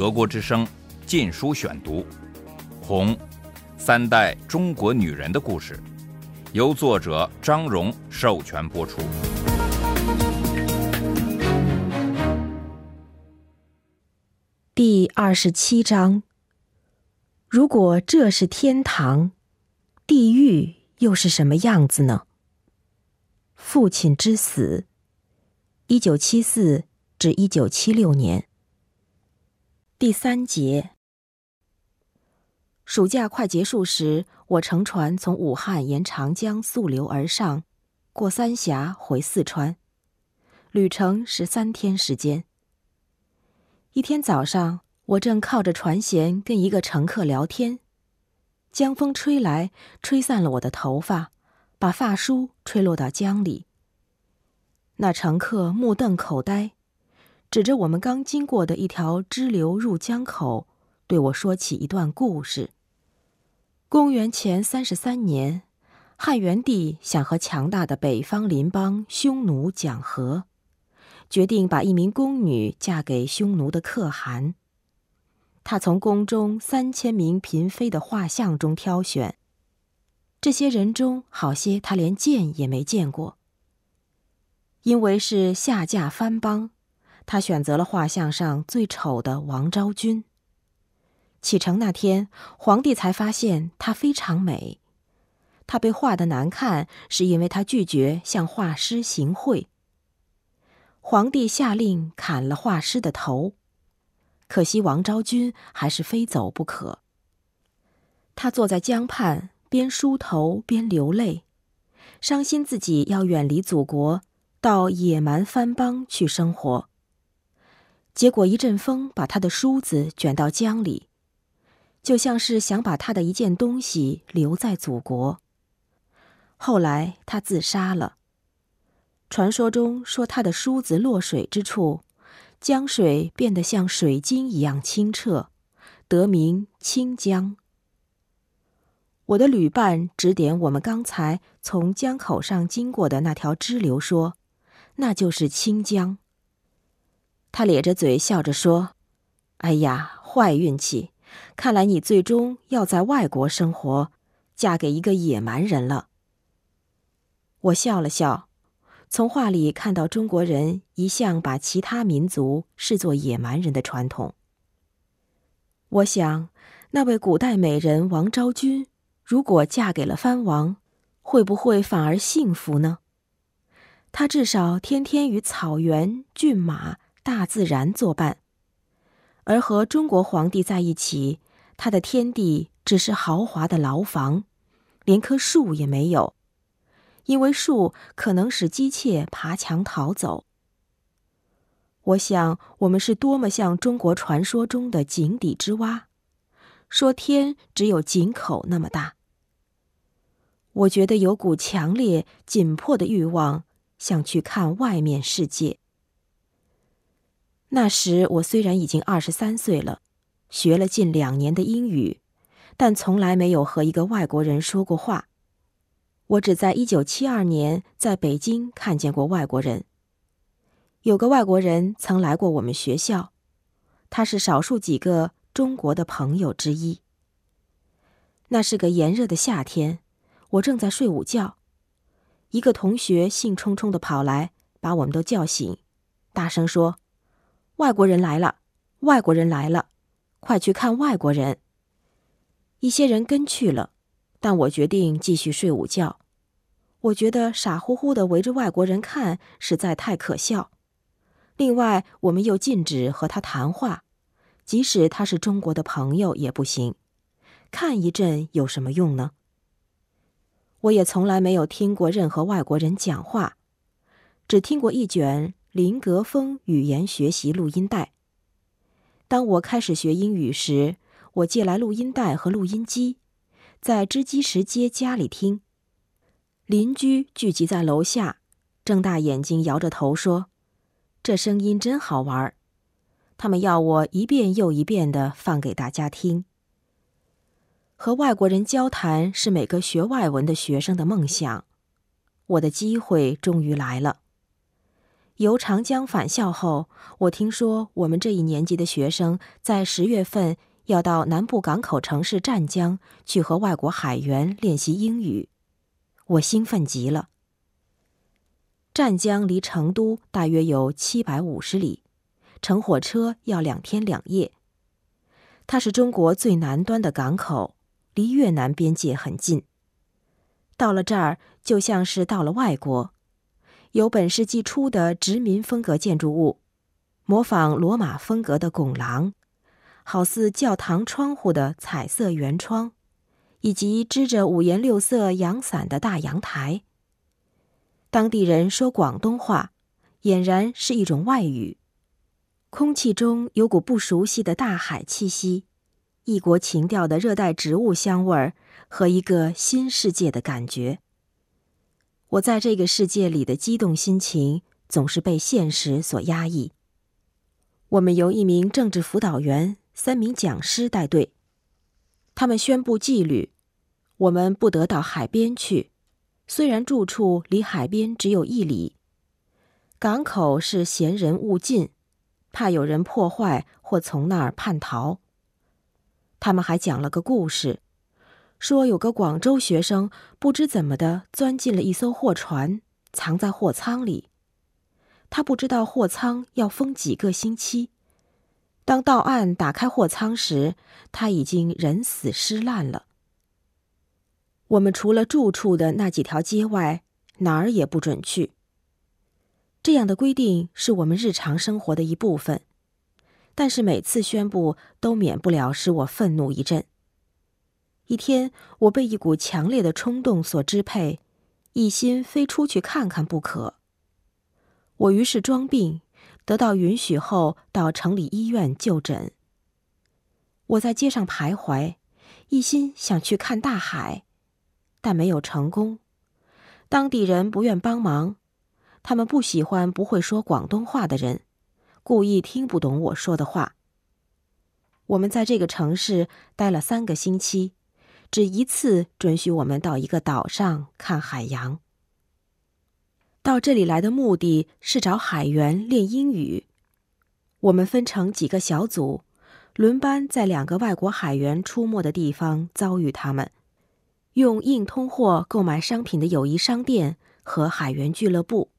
德国之声《禁书选读》，《红》，三代中国女人的故事，由作者张荣授权播出。第二十七章：如果这是天堂，地狱又是什么样子呢？父亲之死，一九七四至一九七六年。第三节。暑假快结束时，我乘船从武汉沿长江溯流而上，过三峡回四川，旅程是三天时间。一天早上，我正靠着船舷跟一个乘客聊天，江风吹来，吹散了我的头发，把发梳吹落到江里。那乘客目瞪口呆。指着我们刚经过的一条支流入江口，对我说起一段故事。公元前三十三年，汉元帝想和强大的北方邻邦匈奴讲和，决定把一名宫女嫁给匈奴的可汗。他从宫中三千名嫔妃的画像中挑选，这些人中好些他连见也没见过。因为是下嫁藩邦。他选择了画像上最丑的王昭君。启程那天，皇帝才发现她非常美。她被画的难看，是因为她拒绝向画师行贿。皇帝下令砍了画师的头，可惜王昭君还是非走不可。他坐在江畔，边梳头边流泪，伤心自己要远离祖国，到野蛮藩邦去生活。结果一阵风把他的梳子卷到江里，就像是想把他的一件东西留在祖国。后来他自杀了。传说中说他的梳子落水之处，江水变得像水晶一样清澈，得名清江。我的旅伴指点我们刚才从江口上经过的那条支流，说那就是清江。他咧着嘴笑着说：“哎呀，坏运气！看来你最终要在外国生活，嫁给一个野蛮人了。”我笑了笑，从画里看到中国人一向把其他民族视作野蛮人的传统。我想，那位古代美人王昭君，如果嫁给了藩王，会不会反而幸福呢？她至少天天与草原、骏马。大自然作伴，而和中国皇帝在一起，他的天地只是豪华的牢房，连棵树也没有，因为树可能使姬妾爬墙逃走。我想，我们是多么像中国传说中的井底之蛙，说天只有井口那么大。我觉得有股强烈、紧迫的欲望，想去看外面世界。那时我虽然已经二十三岁了，学了近两年的英语，但从来没有和一个外国人说过话。我只在一九七二年在北京看见过外国人。有个外国人曾来过我们学校，他是少数几个中国的朋友之一。那是个炎热的夏天，我正在睡午觉，一个同学兴冲冲的跑来，把我们都叫醒，大声说。外国人来了，外国人来了，快去看外国人。一些人跟去了，但我决定继续睡午觉。我觉得傻乎乎的围着外国人看实在太可笑。另外，我们又禁止和他谈话，即使他是中国的朋友也不行。看一阵有什么用呢？我也从来没有听过任何外国人讲话，只听过一卷。林格风语言学习录音带。当我开始学英语时，我借来录音带和录音机，在织机石街家里听。邻居聚集在楼下，睁大眼睛摇着头说：“这声音真好玩。”他们要我一遍又一遍的放给大家听。和外国人交谈是每个学外文的学生的梦想。我的机会终于来了。由长江返校后，我听说我们这一年级的学生在十月份要到南部港口城市湛江去和外国海员练习英语，我兴奋极了。湛江离成都大约有七百五十里，乘火车要两天两夜。它是中国最南端的港口，离越南边界很近。到了这儿，就像是到了外国。有本世纪初的殖民风格建筑物，模仿罗马风格的拱廊，好似教堂窗户的彩色圆窗，以及支着五颜六色阳伞的大阳台。当地人说广东话，俨然是一种外语。空气中有股不熟悉的大海气息，异国情调的热带植物香味儿和一个新世界的感觉。我在这个世界里的激动心情总是被现实所压抑。我们由一名政治辅导员、三名讲师带队，他们宣布纪律：我们不得到海边去，虽然住处离海边只有一里。港口是闲人勿进，怕有人破坏或从那儿叛逃。他们还讲了个故事。说有个广州学生不知怎么的钻进了一艘货船，藏在货舱里。他不知道货舱要封几个星期。当到岸打开货舱时，他已经人死尸烂了。我们除了住处的那几条街外，哪儿也不准去。这样的规定是我们日常生活的一部分，但是每次宣布都免不了使我愤怒一阵。一天，我被一股强烈的冲动所支配，一心非出去看看不可。我于是装病，得到允许后到城里医院就诊。我在街上徘徊，一心想去看大海，但没有成功。当地人不愿帮忙，他们不喜欢不会说广东话的人，故意听不懂我说的话。我们在这个城市待了三个星期。只一次准许我们到一个岛上看海洋。到这里来的目的是找海员练英语。我们分成几个小组，轮班在两个外国海员出没的地方遭遇他们。用硬通货购买商品的友谊商店和海员俱乐部，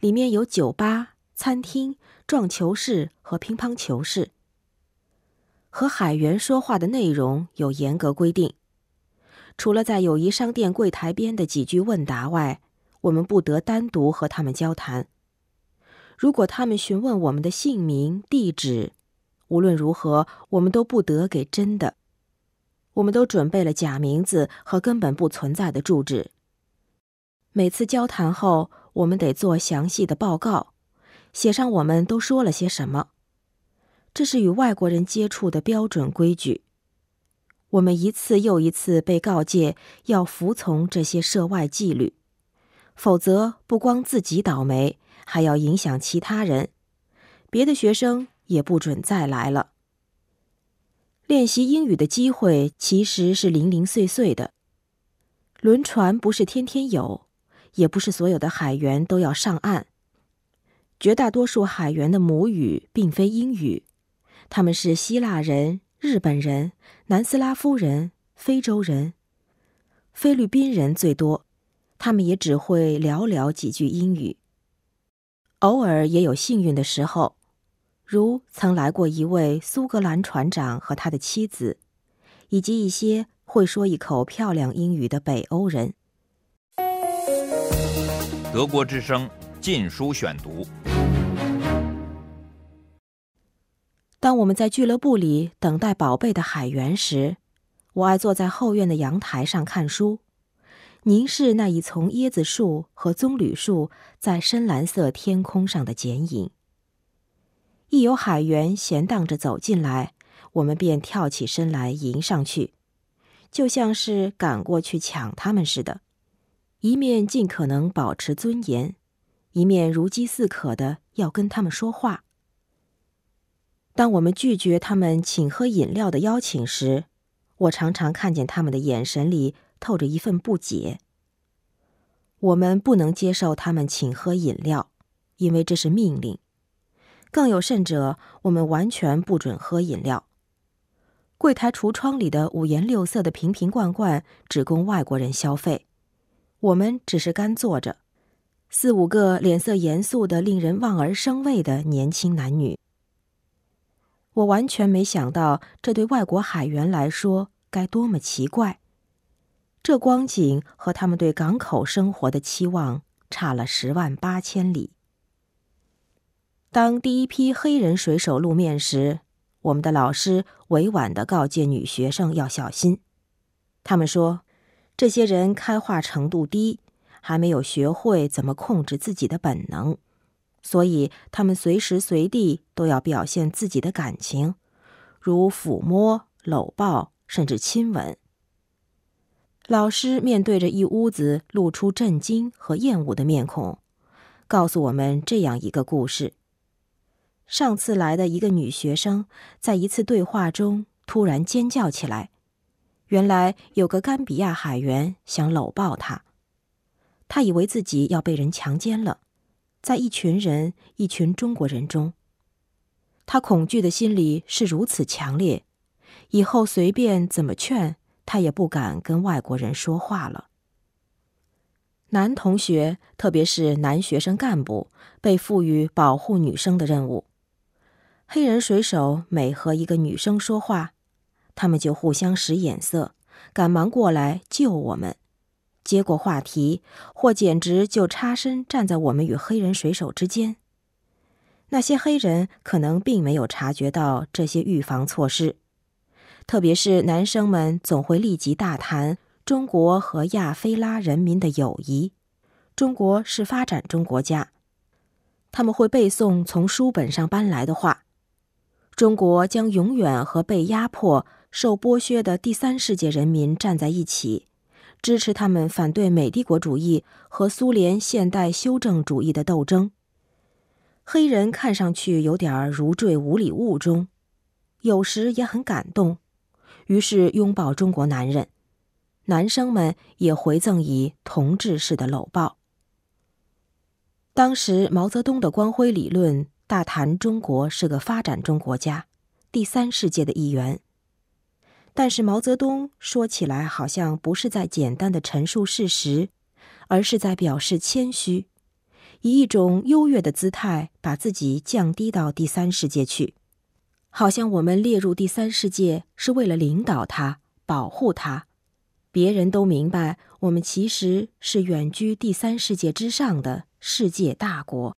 里面有酒吧、餐厅、撞球室和乒乓球室。和海员说话的内容有严格规定。除了在友谊商店柜台边的几句问答外，我们不得单独和他们交谈。如果他们询问我们的姓名、地址，无论如何，我们都不得给真的。我们都准备了假名字和根本不存在的住址。每次交谈后，我们得做详细的报告，写上我们都说了些什么。这是与外国人接触的标准规矩。我们一次又一次被告诫要服从这些涉外纪律，否则不光自己倒霉，还要影响其他人。别的学生也不准再来了。练习英语的机会其实是零零碎碎的。轮船不是天天有，也不是所有的海员都要上岸。绝大多数海员的母语并非英语，他们是希腊人。日本人、南斯拉夫人、非洲人、菲律宾人最多，他们也只会寥寥几句英语。偶尔也有幸运的时候，如曾来过一位苏格兰船长和他的妻子，以及一些会说一口漂亮英语的北欧人。德国之声《禁书选读》。当我们在俱乐部里等待宝贝的海员时，我爱坐在后院的阳台上看书，凝视那一丛椰子树和棕榈树在深蓝色天空上的剪影。一有海员闲荡着走进来，我们便跳起身来迎上去，就像是赶过去抢他们似的，一面尽可能保持尊严，一面如饥似渴的要跟他们说话。当我们拒绝他们请喝饮料的邀请时，我常常看见他们的眼神里透着一份不解。我们不能接受他们请喝饮料，因为这是命令。更有甚者，我们完全不准喝饮料。柜台橱窗里的五颜六色的瓶瓶罐罐只供外国人消费，我们只是干坐着。四五个脸色严肃的、令人望而生畏的年轻男女。我完全没想到，这对外国海员来说该多么奇怪。这光景和他们对港口生活的期望差了十万八千里。当第一批黑人水手露面时，我们的老师委婉的告诫女学生要小心。他们说，这些人开化程度低，还没有学会怎么控制自己的本能。所以，他们随时随地都要表现自己的感情，如抚摸、搂抱，甚至亲吻。老师面对着一屋子露出震惊和厌恶的面孔，告诉我们这样一个故事：上次来的一个女学生，在一次对话中突然尖叫起来，原来有个甘比亚海员想搂抱她，她以为自己要被人强奸了。在一群人、一群中国人中，他恐惧的心理是如此强烈，以后随便怎么劝，他也不敢跟外国人说话了。男同学，特别是男学生干部，被赋予保护女生的任务。黑人水手每和一个女生说话，他们就互相使眼色，赶忙过来救我们。接过话题，或简直就插身站在我们与黑人水手之间。那些黑人可能并没有察觉到这些预防措施，特别是男生们总会立即大谈中国和亚非拉人民的友谊。中国是发展中国家，他们会背诵从书本上搬来的话：中国将永远和被压迫、受剥削的第三世界人民站在一起。支持他们反对美帝国主义和苏联现代修正主义的斗争。黑人看上去有点如坠五里雾中，有时也很感动，于是拥抱中国男人。男生们也回赠以同志式的搂抱。当时毛泽东的光辉理论大谈中国是个发展中国家，第三世界的一员。但是毛泽东说起来好像不是在简单的陈述事实，而是在表示谦虚，以一种优越的姿态把自己降低到第三世界去，好像我们列入第三世界是为了领导他、保护他。别人都明白，我们其实是远居第三世界之上的世界大国。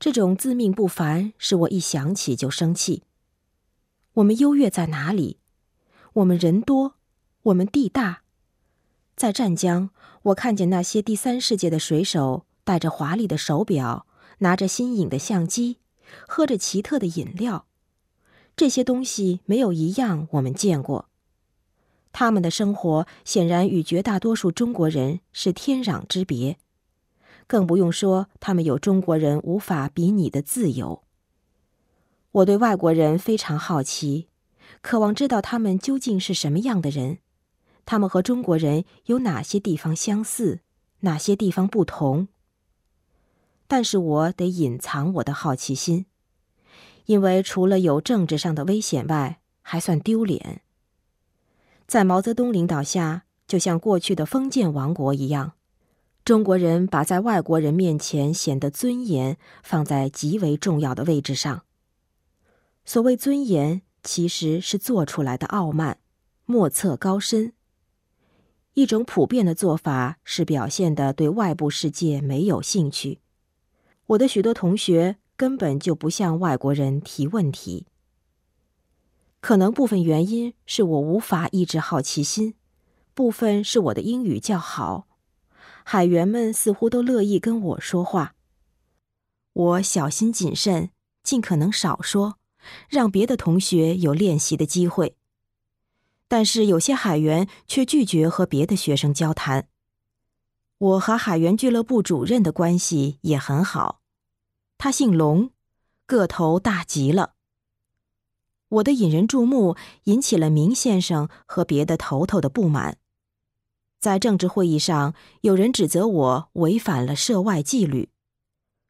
这种自命不凡使我一想起就生气。我们优越在哪里？我们人多，我们地大。在湛江，我看见那些第三世界的水手戴着华丽的手表，拿着新颖的相机，喝着奇特的饮料。这些东西没有一样我们见过。他们的生活显然与绝大多数中国人是天壤之别，更不用说他们有中国人无法比拟的自由。我对外国人非常好奇。渴望知道他们究竟是什么样的人，他们和中国人有哪些地方相似，哪些地方不同。但是我得隐藏我的好奇心，因为除了有政治上的危险外，还算丢脸。在毛泽东领导下，就像过去的封建王国一样，中国人把在外国人面前显得尊严放在极为重要的位置上。所谓尊严。其实是做出来的傲慢、莫测高深。一种普遍的做法是表现的对外部世界没有兴趣。我的许多同学根本就不向外国人提问题。可能部分原因是我无法抑制好奇心，部分是我的英语较好。海员们似乎都乐意跟我说话。我小心谨慎，尽可能少说。让别的同学有练习的机会，但是有些海员却拒绝和别的学生交谈。我和海员俱乐部主任的关系也很好，他姓龙，个头大极了。我的引人注目引起了明先生和别的头头的不满，在政治会议上，有人指责我违反了涉外纪律，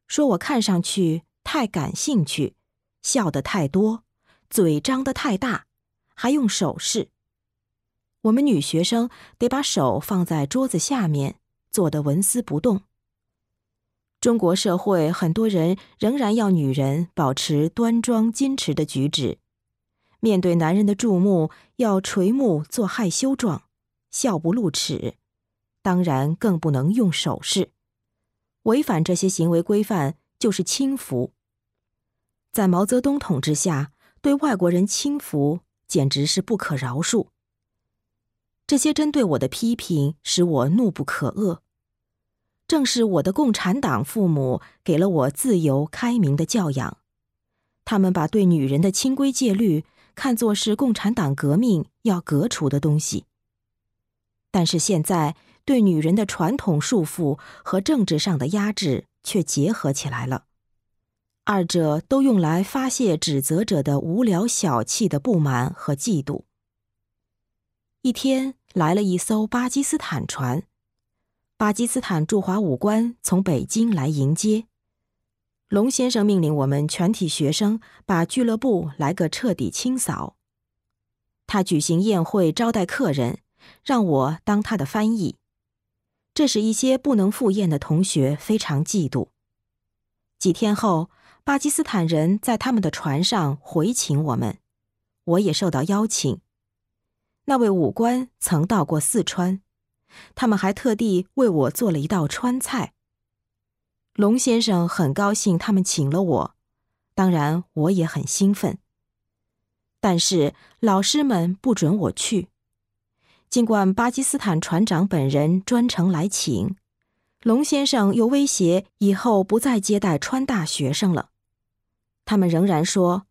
说我看上去太感兴趣，笑得太多，嘴张得太大，还用手势。我们女学生得把手放在桌子下面，坐得纹丝不动。中国社会很多人仍然要女人保持端庄矜持的举止，面对男人的注目要垂目做害羞状，笑不露齿，当然更不能用手势。违反这些行为规范就是轻浮。在毛泽东统治下，对外国人轻浮简直是不可饶恕。这些针对我的批评使我怒不可遏。正是我的共产党父母给了我自由开明的教养，他们把对女人的清规戒律看作是共产党革命要革除的东西。但是现在，对女人的传统束缚和政治上的压制却结合起来了，二者都用来发泄指责者的无聊小气的不满和嫉妒。一天来了一艘巴基斯坦船。巴基斯坦驻华武官从北京来迎接，龙先生命令我们全体学生把俱乐部来个彻底清扫。他举行宴会招待客人，让我当他的翻译，这使一些不能赴宴的同学非常嫉妒。几天后，巴基斯坦人在他们的船上回请我们，我也受到邀请。那位武官曾到过四川。他们还特地为我做了一道川菜。龙先生很高兴他们请了我，当然我也很兴奋。但是老师们不准我去，尽管巴基斯坦船长本人专程来请，龙先生又威胁以后不再接待川大学生了。他们仍然说，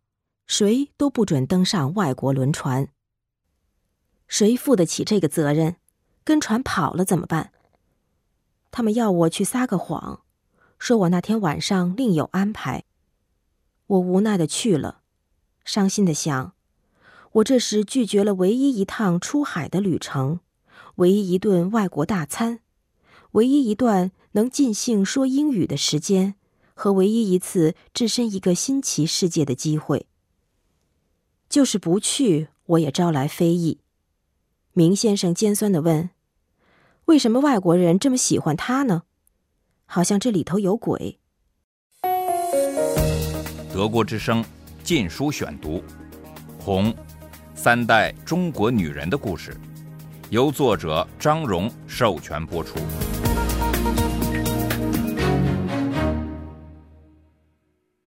谁都不准登上外国轮船。谁负得起这个责任？跟船跑了怎么办？他们要我去撒个谎，说我那天晚上另有安排。我无奈的去了，伤心的想，我这时拒绝了唯一一趟出海的旅程，唯一一顿外国大餐，唯一一段能尽兴说英语的时间，和唯一一次置身一个新奇世界的机会。就是不去，我也招来非议。明先生尖酸的问。为什么外国人这么喜欢他呢？好像这里头有鬼。德国之声《禁书选读》，《红》，三代中国女人的故事，由作者张荣授权播出。